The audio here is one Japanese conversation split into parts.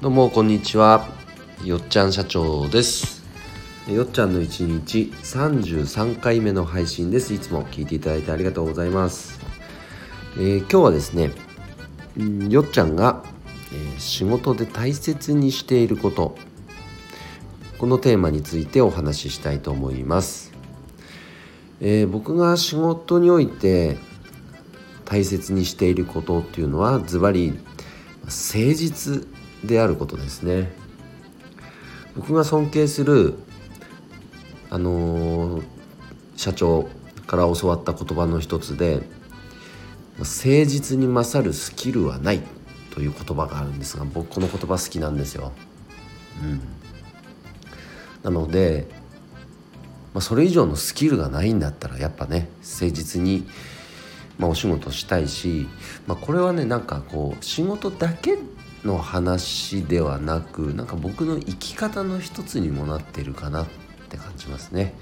どうもこんにちは。よっちゃん社長です。よっちゃんの一日33回目の配信です。いつも聞いていただいてありがとうございます、えー、今日はですねよっちゃんが、えー、仕事で大切にしていること。このテーマについてお話ししたいと思います、えー、僕が仕事において大切にしていることっていうのはズバリ誠実であることですね僕が尊敬するあのー、社長から教わった言葉の一つで誠実に勝るスキルはないという言葉があるんですが僕この言葉好きなんですよ。うん、なので、まあ、それ以上のスキルがないんだったらやっぱね誠実に、まあ、お仕事したいし、まあ、これはねなんかこう仕事だけの話ではなくなんか僕の生き方の一つにもなってるかなって感じますね。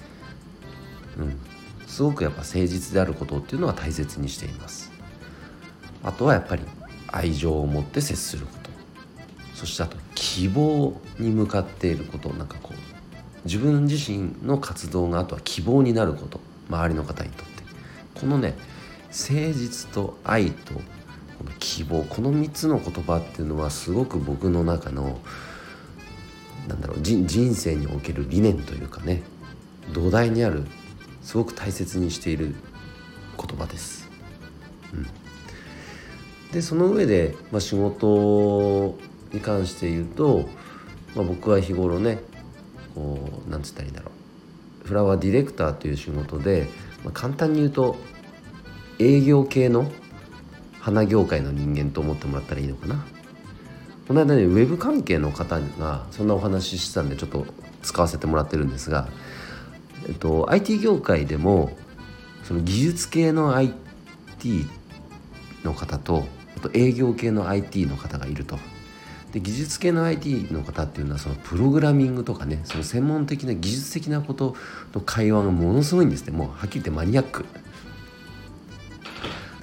うん、すごくやっぱ誠実であることっていうのは大切にしています。あとはやっぱり愛情を持って接すること。そしてあと希望に向かっていること。なんかこう自分自身の活動があとは希望になること。周りの方にとって。このね誠実と愛と希望この3つの言葉っていうのはすごく僕の中のなんだろう人生における理念というかね土台にあるすごく大切にしている言葉です。うん、でその上で、まあ、仕事に関して言うと、まあ、僕は日頃ねこうなんつったらいいんだろうフラワーディレクターという仕事で、まあ、簡単に言うと営業系の花業界の人間と思ってもらったらいいのかな。この間ねウェブ関係の方がそんなお話ししてたんでちょっと使わせてもらってるんですが、えっと、IT 業界でもその技術系の IT の方とあと営業系の IT の方がいると。で技術系の IT の方っていうのはそのプログラミングとかねその専門的な技術的なことの会話がものすごいんですねもうはっきり言ってマニアック。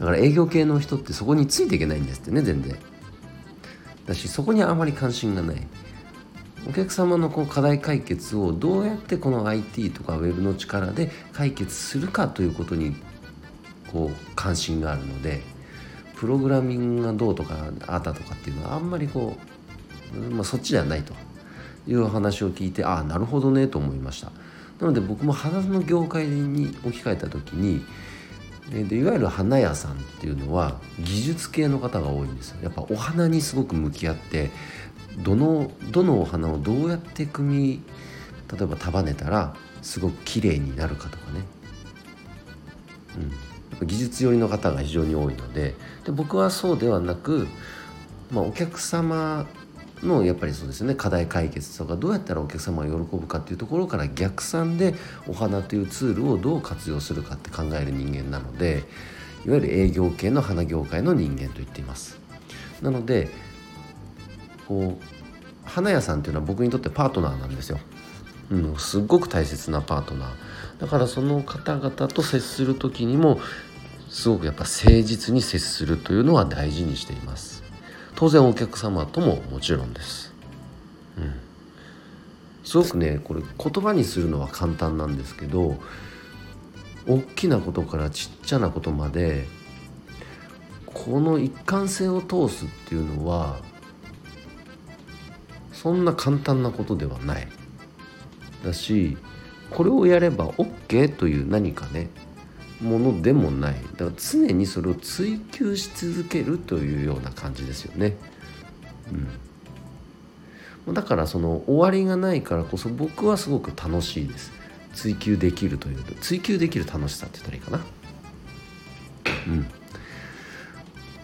だから営業系の人ってそこについていけないんですってね全然。だしそこにあまり関心がない。お客様のこう課題解決をどうやってこの IT とか Web の力で解決するかということにこう関心があるのでプログラミングがどうとかあったとかっていうのはあんまりこう、まあ、そっちではないと。いう話を聞いてああなるほどねと思いました。なので僕も花の業界に置き換えた時にでいわゆる花屋さんっていうのは技術系の方が多いんですよ。やっぱお花にすごく向き合ってどのどのお花をどうやって組み例えば束ねたらすごく綺麗になるかとかね、うん、やっぱ技術寄りの方が非常に多いので。で僕はそうではなく、まあ、お客様のやっぱりそうですね。課題解決とかどうやったらお客様が喜ぶかっていうところから逆算でお花というツールをどう活用するかって考える人間なのでいわゆる営業系の花業界の人間と言っています。なのでこう花屋さんっていうのは僕にとってパートナーなんですよ、うん、すっごく大切なパートナー。だからその方々と接する時にもすごくやっぱ誠実に接するというのは大事にしています。当然お客様とももちろんです。うん、すごくねこれ言葉にするのは簡単なんですけど大きなことからちっちゃなことまでこの一貫性を通すっていうのはそんな簡単なことではないだしこれをやれば OK という何かねものでもないだから常にそれを追求し続けるというような感じですよね。うん、だからその終わりがないからこそ僕はすごく楽しいです。追求できるという追求できる楽しさって言ったらいいかな。うん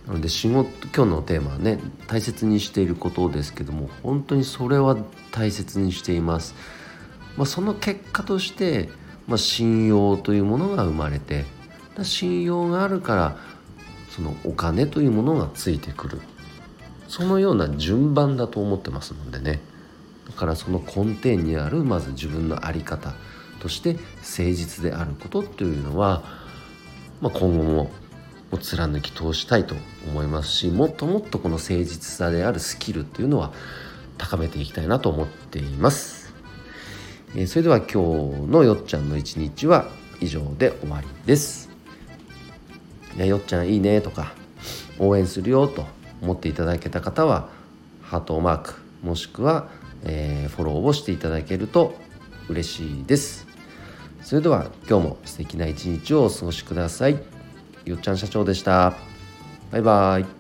なので仕事今日のテーマはね大切にしていることですけども本当にそれは大切にしています。まあ、その結果としてまあ、信用というものが生まれて信用があるからそのお金というものがついてくる。そのような順番だと思ってますのでね。だからその根底にあるまず自分の在り方として誠実であることというのは、まあ、今後も貫き通したいと思いますしもっともっとこの誠実さであるスキルっていうのは高めていきたいなと思っています、え、それでは今日のよっちゃんの一日は以上で終わりです。いやよっちゃんいいねとか応援するよと思っていただけた方はハートマークもしくは、えー、フォローをしていただけると嬉しいです。それでは今日も素敵な一日をお過ごしください。よっちゃん社長でした。バイバイ。